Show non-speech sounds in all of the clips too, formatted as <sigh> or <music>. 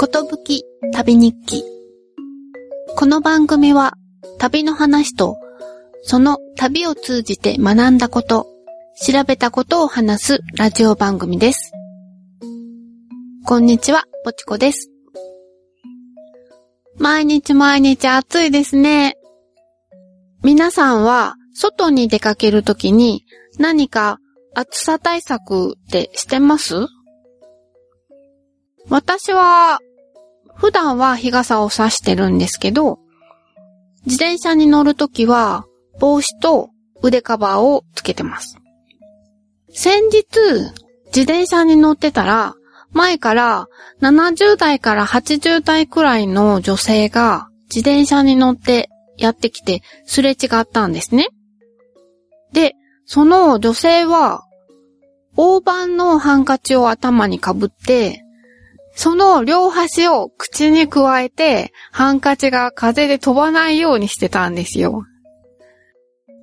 ことぶき旅日記。この番組は旅の話とその旅を通じて学んだこと、調べたことを話すラジオ番組です。こんにちは、ぽちこです。毎日毎日暑いですね。皆さんは外に出かけるときに何か暑さ対策ってしてます？私は普段は日傘を差してるんですけど、自転車に乗るときは帽子と腕カバーをつけてます。先日、自転車に乗ってたら、前から70代から80代くらいの女性が自転車に乗ってやってきてすれ違ったんですね。で、その女性は、大判のハンカチを頭にかぶって、その両端を口に加えて、ハンカチが風で飛ばないようにしてたんですよ。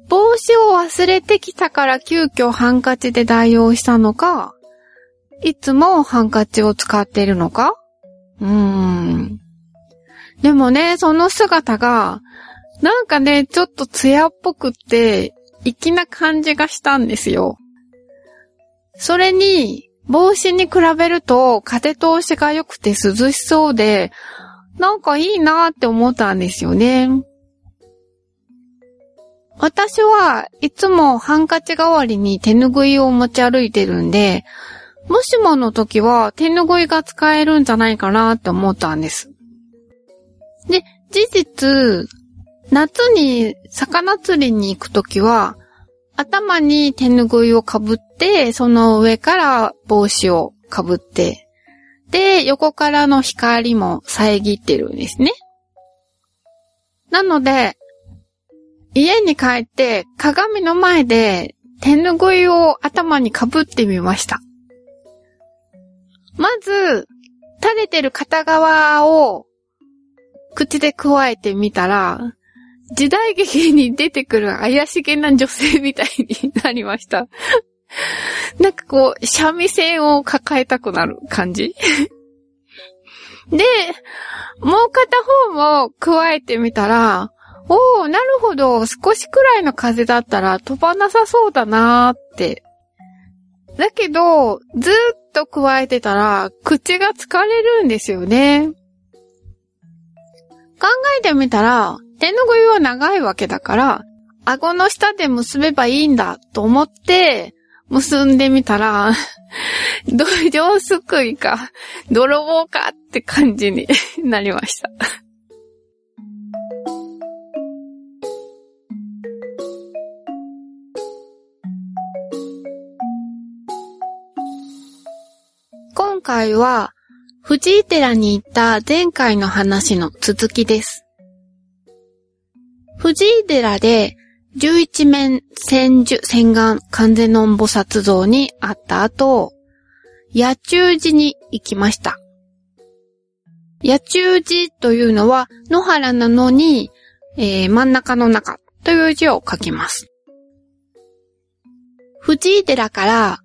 帽子を忘れてきたから急遽ハンカチで代用したのか、いつもハンカチを使っているのか？うーん。でもね、その姿が、なんかね、ちょっと艶っぽくって、粋な感じがしたんですよ。それに、帽子に比べると風通しが良くて涼しそうで、なんかいいなって思ったんですよね。私はいつもハンカチ代わりに手ぬぐいを持ち歩いてるんで、もしもの時は手ぬぐいが使えるんじゃないかなって思ったんです。で、事実、夏に魚釣りに行く時は、頭に手ぬぐいをかぶって、その上から帽子をかぶって、で、横からの光も遮ってるんですね。なので、家に帰って鏡の前で手ぬぐいを頭にかぶってみました。まず、垂れてる片側を口で加えてみたら、時代劇に出てくる怪しげな女性みたいになりました。<laughs> なんかこう、三味線を抱えたくなる感じで、もう片方も加えてみたら、おー、なるほど、少しくらいの風だったら飛ばなさそうだなーって。だけど、ずっと加えてたら、口が疲れるんですよね。考えてみたら、手のぐいは長いわけだから、顎の下で結べばいいんだと思って、結んでみたら、土壌すくいか、泥棒かって感じに <laughs> なりました。今回は、藤井寺に行った前回の話の続きです。藤井寺で十一面千手千眼完全の菩薩像に会った後、野中寺に行きました。野中寺というのは野原なのに、えー、真ん中の中という字を書きます。藤井寺から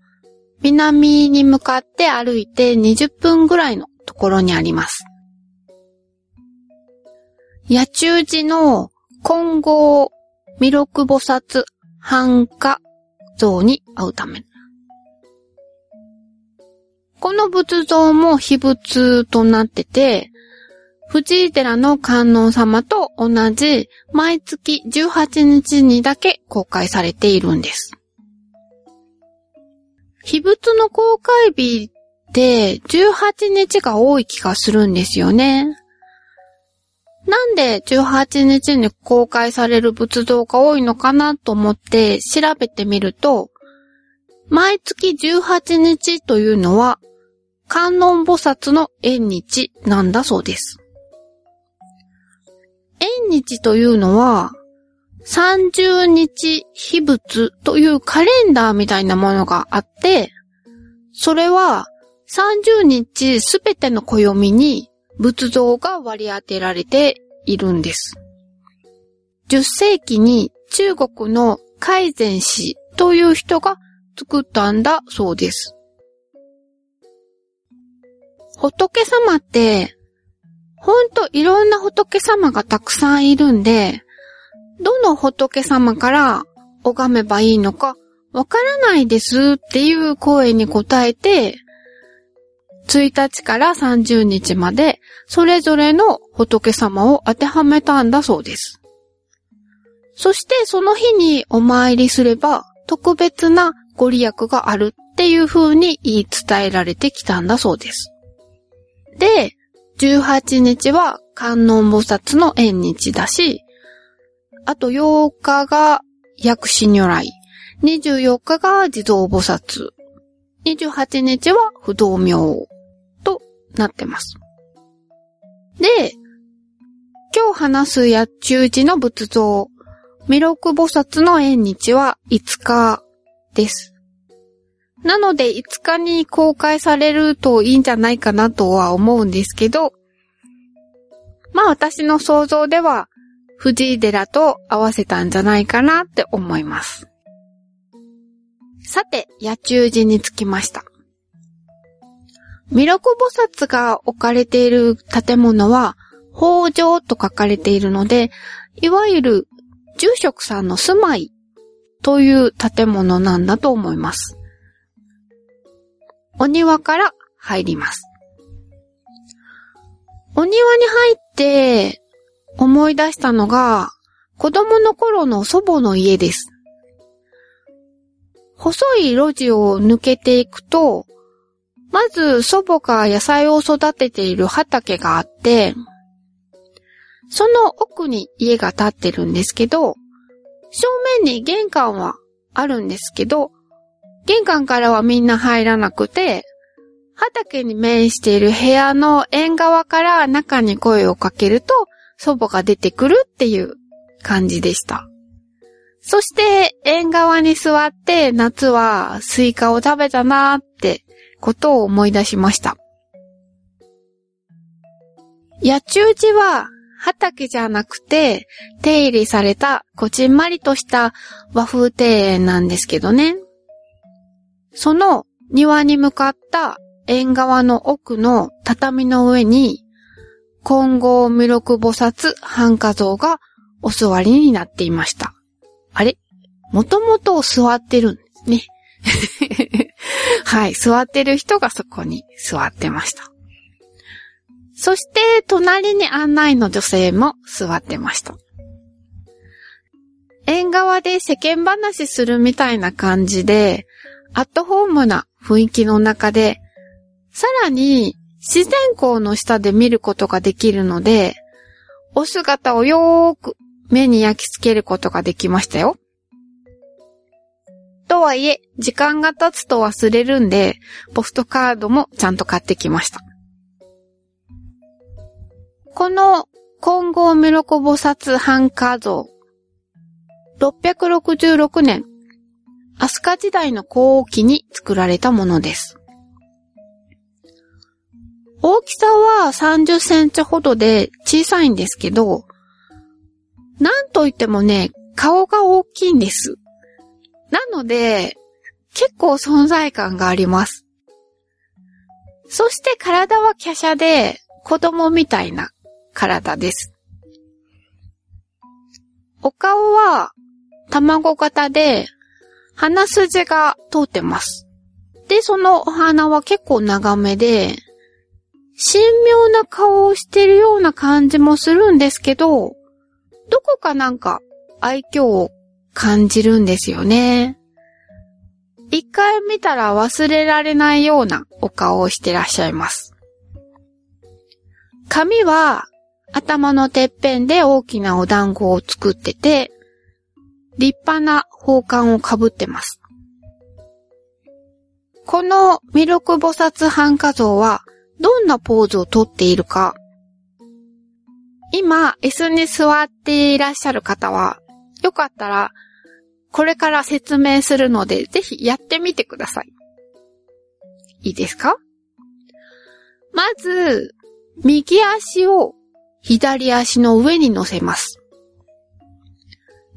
南に向かって歩いて20分ぐらいのところにあります。野中寺の金剛弥勒菩薩繁華像に会うため。この仏像も秘仏となってて、藤井寺の観音様と同じ毎月18日にだけ公開されているんです。秘仏の公開日って18日が多い気がするんですよね。なんで18日に公開される仏像が多いのかなと思って調べてみると、毎月18日というのは観音菩薩の縁日なんだそうです。縁日というのは30日秘仏というカレンダーみたいなものがあって、それは30日すべての暦に仏像が割り当てられているんです。10世紀に中国の海前氏という人が作ったんだそうです。仏様ってほんといろんな仏様がたくさんいるんで、どの仏様から拝めばいいのかわからないですっていう声に答えて、1日から30日までそれぞれの仏様を当てはめたんだそうです。そしてその日にお参りすれば特別なご利益があるっていう風に言い伝えられてきたんだそうです。で、18日は観音菩薩の縁日だし、あと8日が薬師如来、24日が地蔵菩薩、28日は不動明となってます。で、今日話す八中寺の仏像、弥勒菩薩の縁日は5日です。なので5日に公開されるといいんじゃないかなとは思うんですけど、まあ私の想像では藤井寺と合わせたんじゃないかなって思います。さて、野中寺に着きました。弥勒菩薩が置かれている建物は、法場と書かれているので、いわゆる住職さんの住まいという建物なんだと思います。お庭から入ります。お庭に入って思い出したのが子供の頃の祖母の家です。細い路地を抜けていくと、まず祖母が野菜を育てている畑があって、その奥に家が建ってるんですけど、正面に玄関はあるんですけど、玄関からはみんな入らなくて、畑に面している部屋の縁側から中に声をかけると祖母が出てくるっていう感じでした。そして縁側に座って夏はスイカを食べたなーってことを思い出しました。野中寺は畑じゃなくて手入れされたこちんまりとした和風庭園なんですけどね。その庭に向かった縁側の奥の畳の上に、金剛弥勒菩薩半化像がお座りになっていました。あれ？もともと座ってるんですね。はい、座ってる人がそこに座ってました。そして、隣に案内の女性も座ってました。縁側で世間話するみたいな感じで、アットホームな雰囲気の中で、さらに自然光の下で見ることができるので、お姿をよーく目に焼き付けることができましたよ。とはいえ、時間が経つと忘れるんで、ポストカードもちゃんと買ってきました。この金剛メロコ菩薩半化像、666年飛鳥時代の後期に作られたものです。大きさは30センチほどで小さいんですけど、なんといってもね、顔が大きいんです。なので、結構存在感があります。そして体は華奢で子供みたいな体です。お顔は卵型で鼻筋が通ってます。で、そのお花は結構長めで、神妙な顔をしてるような感じもするんですけど、どこかなんか愛嬌を感じるんですよね。一回見たら忘れられないようなお顔をしてらっしゃいます。髪は頭のてっぺんで大きなお団子を作ってて、立派な宝冠をかぶってます。この弥勒菩薩半化像はどんなポーズをとっているか。今、椅子に座っていらっしゃる方は、よかったら、これから説明するので、ぜひやってみてください。いいですか？まず、右足を左足の上に乗せます。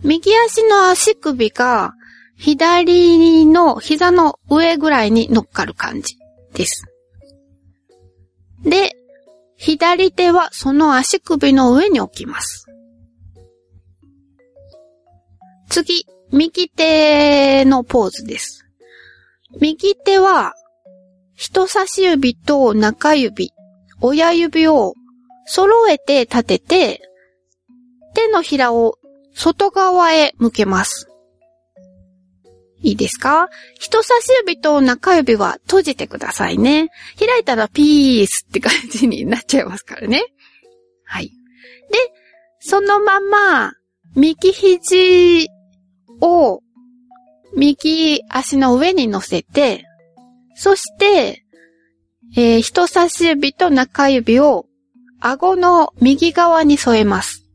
右足の足首が左の膝の上ぐらいに乗っかる感じです。で、左手はその足首の上に置きます。次、右手のポーズです。右手は人差し指と中指、親指を揃えて立てて、手のひらを外側へ向けます。いいですか？人差し指と中指は閉じてくださいね。開いたらピースって感じになっちゃいますからね。はい。で、そのまま、右肘を右足の上に乗せて、そして、えー人差し指と中指を顎の右側に添えます。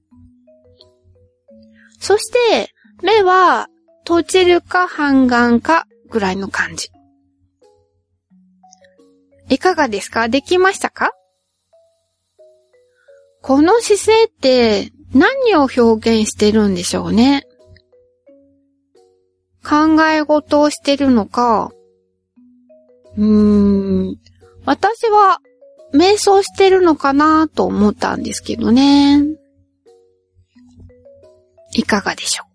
そして、目は閉じるか半眼かぐらいの感じ。いかがですか？できましたか？この姿勢って何を表現してるんでしょうね？考え事をしてるのか、うーん、私は瞑想してるのかなと思ったんですけどね。いかがでしょう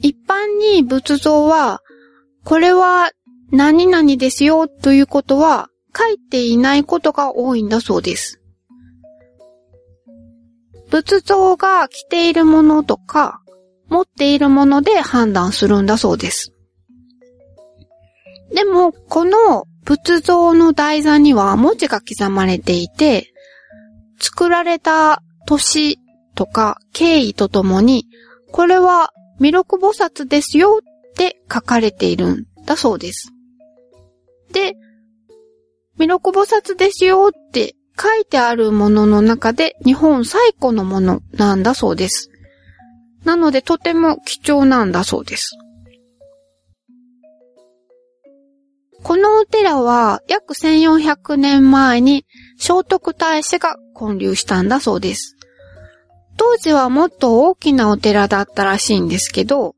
一般に仏像は、これは何々ですよということは書いていないことが多いんだそうです。仏像が着ているものとか、持っているもので判断するんだそうです。でも、この仏像の台座には文字が刻まれていて、作られた年とか経緯とともに、これは弥勒菩薩ですよって書かれているんだそうです。で、弥勒菩薩ですよって書いてあるものの中で日本最古のものなんだそうです。なのでとても貴重なんだそうです。このお寺は約1400年前に聖徳太子が建立したんだそうです。当時はもっと大きなお寺だったらしいんですけど、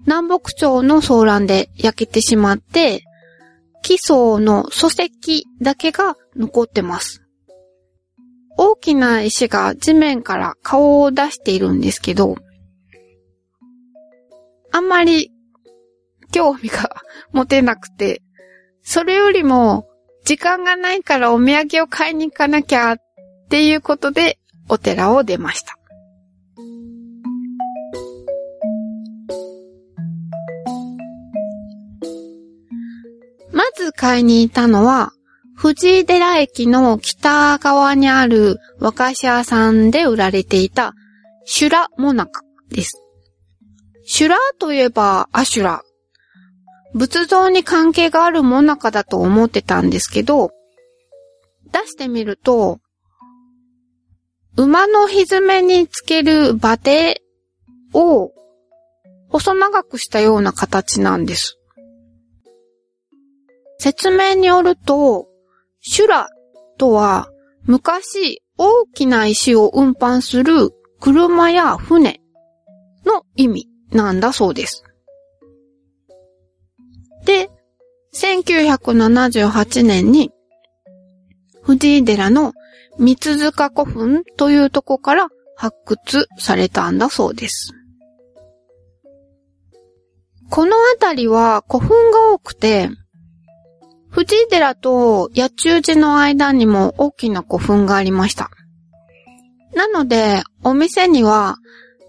南北朝の騒乱で焼けてしまって、基礎の礎石だけが残ってます。大きな石が地面から顔を出しているんですけど、あんまり興味が持てなくて、それよりも時間がないからお土産を買いに行かなきゃっていうことでお寺を出ました。まず買いに行ったのは、藤井寺駅の北側にある和菓子屋さんで売られていたシュラモナカです。シュラーといえばアシュラ。仏像に関係があるモナカだと思ってたんですけど、出してみると、馬のひずめにつける馬蹄を細長くしたような形なんです。説明によると、シュラとは昔大きな石を運搬する車や船の意味なんだそうです。で、1978年に藤井寺の三塚古墳というとこから発掘されたんだそうです。この辺りは古墳が多くて、藤井寺と八中寺の間にも大きな古墳がありました。なので、お店には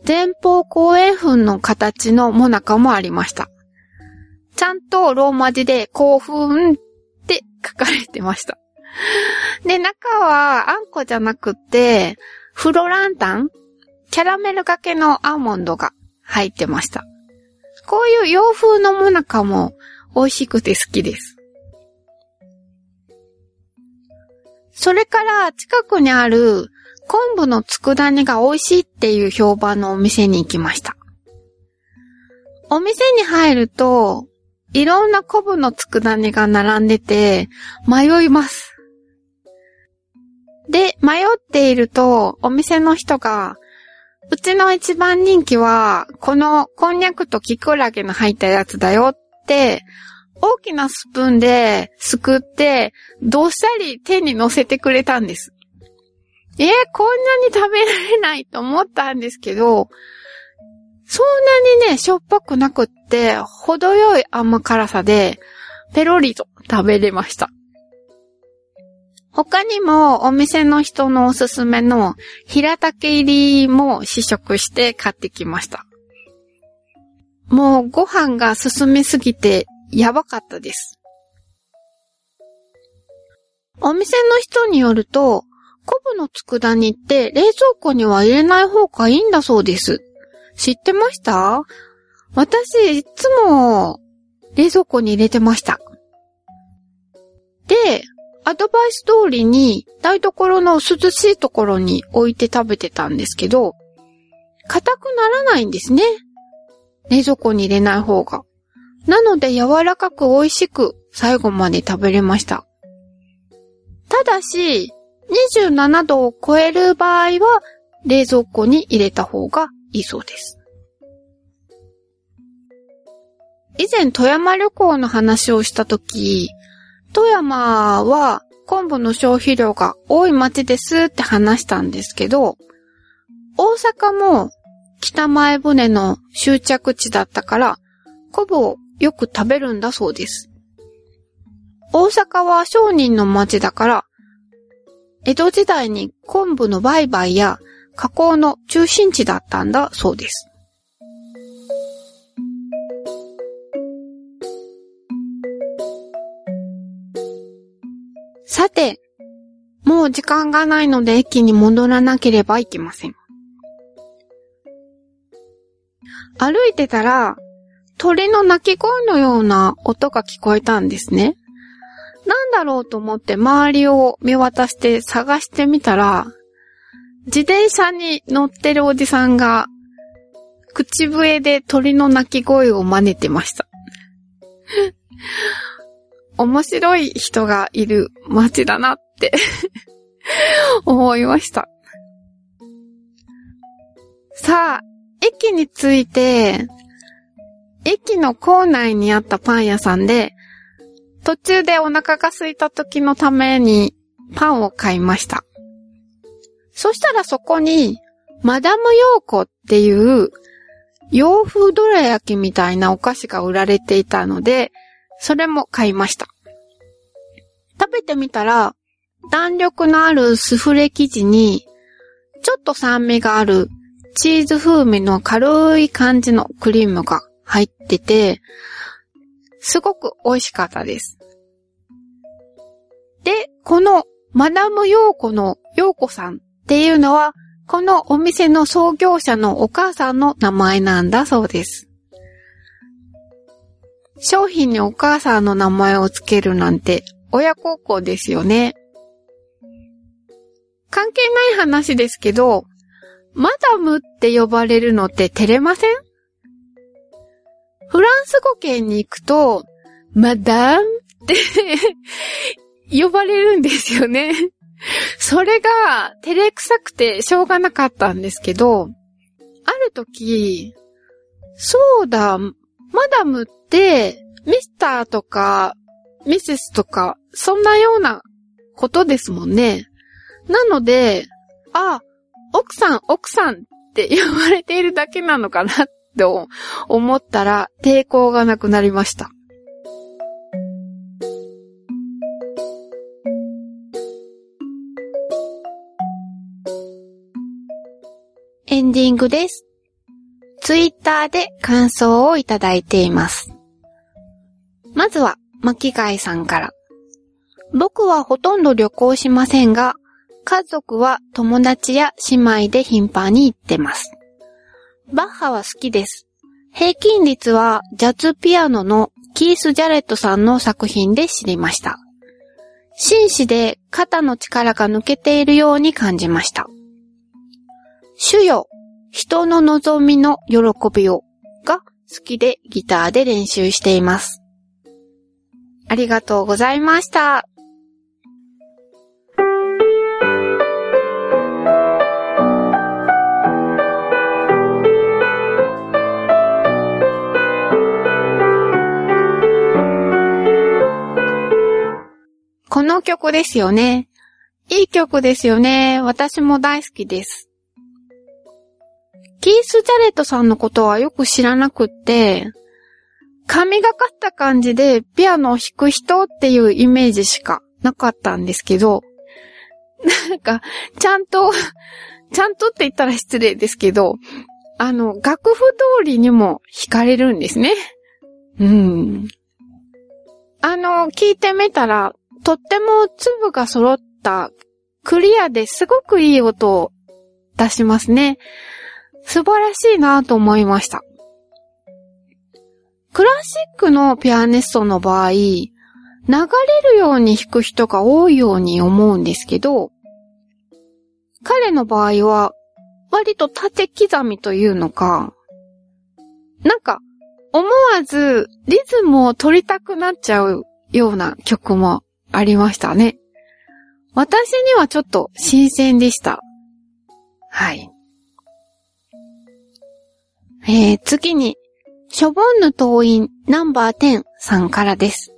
前方後円墳の形のモナカもありました。ちゃんとローマ字で興奮って書かれてました。で、中はあんこじゃなくて、フロランタンキャラメルがけのアーモンドが入ってました。こういう洋風のモナカも美味しくて好きです。それから近くにある昆布の佃煮が美味しいっていう評判のお店に行きました。お店に入ると、いろんな昆布の佃煮が並んでて迷います。で、迷っていると、お店の人が、うちの一番人気は、このこんにゃくとキクラゲの入ったやつだよって大きなスプーンですくって、どっさり手に乗せてくれたんです。えー、こんなに食べられないと思ったんですけど、そんなにね、しょっぱくなくって、程よい甘辛さで、ペロリと食べれました。他にもお店の人のおすすめの平竹入りも試食して買ってきました。もうご飯が進みすぎてやばかったです。お店の人によると、昆布の佃煮って冷蔵庫には入れない方がいいんだそうです。知ってました？私、いつも冷蔵庫に入れてました。で、アドバイス通りに台所の涼しいところに置いて食べてたんですけど、硬くならないんですね。冷蔵庫に入れない方が。なので柔らかく美味しく最後まで食べれました。ただし、27度を超える場合は冷蔵庫に入れた方がいいそうです。以前富山旅行の話をしたとき、富山は昆布の消費量が多い町ですって話したんですけど、大阪も北前船の終着地だったから、昆布をよく食べるんだそうです。大阪は商人の町だから、江戸時代に昆布の売買や加工の中心地だったんだそうです。さて、もう時間がないので駅に戻らなければいけません。歩いてたら、鳥の鳴き声のような音が聞こえたんですね。なんだろうと思って周りを見渡して探してみたら、自転車に乗ってるおじさんが、口笛で鳥の鳴き声を真似てました。<laughs> 面白い人がいる街だなって <laughs> 思いました。さあ、駅に着いて、駅の構内にあったパン屋さんで、途中でお腹が空いた時のためにパンを買いました。そしたらそこに、マダムヨーコっていう洋風どら焼きみたいなお菓子が売られていたので、それも買いました。食べてみたら、弾力のあるスフレ生地に、ちょっと酸味があるチーズ風味の軽い感じのクリームが入ってて、すごく美味しかったです。で、このマダムヨーコのヨーコさんっていうのは、このお店の創業者のお母さんの名前なんだそうです。商品にお母さんの名前をつけるなんて親孝行ですよね。関係ない話ですけど、マダムって呼ばれるのって照れません？フランス語圏に行くと、マダムって <laughs> 呼ばれるんですよね。それが照れくさくてしょうがなかったんですけど、ある時、そうだ、マダムって、ミスターとかミセスとか、そんなようなことですもんね。なので、あ、奥さん、奥さんって呼ばれているだけなのかなって思ったら抵抗がなくなりました。エンディングです。ツイッターで感想をいただいています。まずは、巻貝さんから。僕はほとんど旅行しませんが、家族は友達や姉妹で頻繁に行ってます。バッハは好きです。平均率はジャズピアノのキース・ジャレットさんの作品で知りました。紳士で肩の力が抜けているように感じました。主よ、人の望みの喜びをが好きでギターで練習しています。ありがとうございました。の曲ですよね。いい曲ですよね。私も大好きです。キース・ジャレットさんのことはよく知らなくって、神がかった感じでピアノを弾く人っていうイメージしかなかったんですけど、なんか、ちゃんと、ちゃんとって言ったら失礼ですけど、あの、楽譜通りにも弾かれるんですね。うん。あの、聞いてみたら、とっても粒が揃ったクリアですごくいい音を出しますね。素晴らしいなと思いました。クラシックのピアニストの場合、流れるように弾く人が多いように思うんですけど、彼の場合は、割と縦刻みというのか、なんか、思わずリズムを取りたくなっちゃうような曲もありましたね。私にはちょっと新鮮でした。はい。えー、次に、ショボンヌ党員ナンバー10さんからです。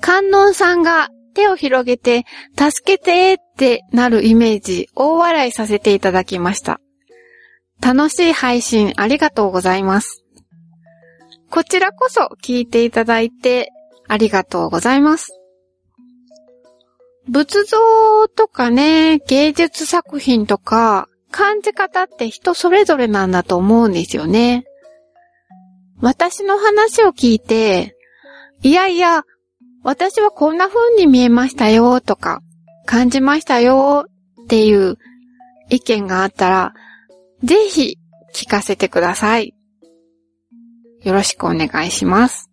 観音さんが手を広げて、助けてってなるイメージ、大笑いさせていただきました。楽しい配信ありがとうございます。こちらこそ聞いていただいてありがとうございます。仏像とかね、芸術作品とか、感じ方って人それぞれなんだと思うんですよね。私の話を聞いて、いやいや、私はこんな風に見えましたよとか、感じましたよっていう意見があったら、ぜひ聞かせてください。よろしくお願いします。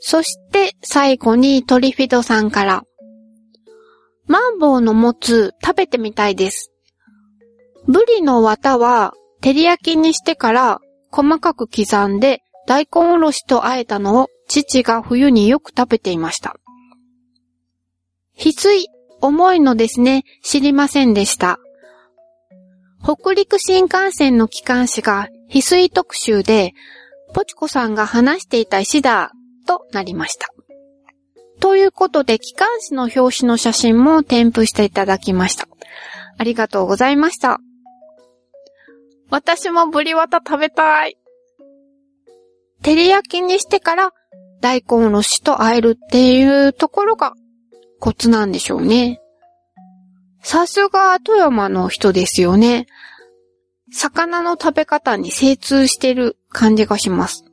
そして最後にトリフィドさんから、マンボウのもつ食べてみたいです。ブリの綿は照り焼きにしてから細かく刻んで大根おろしと和えたのを父が冬によく食べていました。翡翠、重いのですね、知りませんでした。北陸新幹線の機関士が翡翠特集で、ポチコさんが話していた石だ、となりました。ということで、機関士の表紙の写真も添付していただきました。ありがとうございました。私もブリワタ食べたい。照り焼きにしてから大根おろしと和えるっていうところがコツなんでしょうね。さすが富山の人ですよね。魚の食べ方に精通してる感じがします。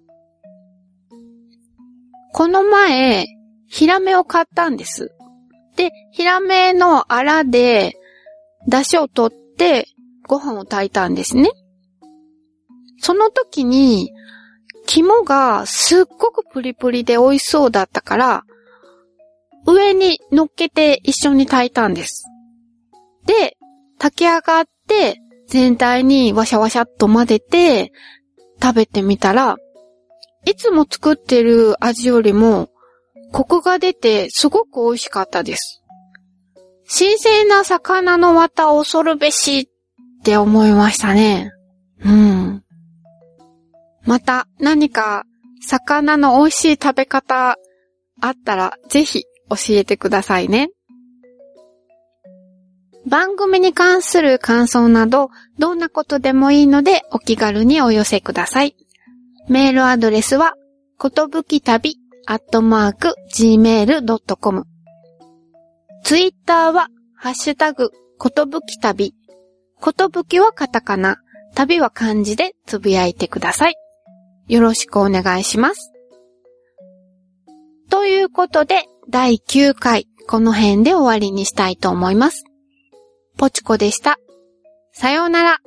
この前、ヒラメを買ったんです。で、ヒラメのアラで、出汁を取ってご飯を炊いたんですね。その時に、肝がすっごくプリプリで美味しそうだったから、上に乗っけて一緒に炊いたんです。で、炊き上がって全体にワシャワシャっと混ぜて食べてみたら、いつも作ってる味よりもコクが出てすごく美味しかったです。新鮮な魚の綿を恐るべしって思いましたね。うん。また何か魚の美味しい食べ方あったらぜひ教えてくださいね。番組に関する感想などどんなことでもいいのでお気軽にお寄せください。メールアドレスはことぶき旅アットマーク gmail.com ツイッターはハッシュタグことぶき旅ことぶきはカタカナ旅は漢字でつぶやいてください。よろしくお願いします。ということで、第9回、この辺で終わりにしたいと思います。ポチコでした。さようなら。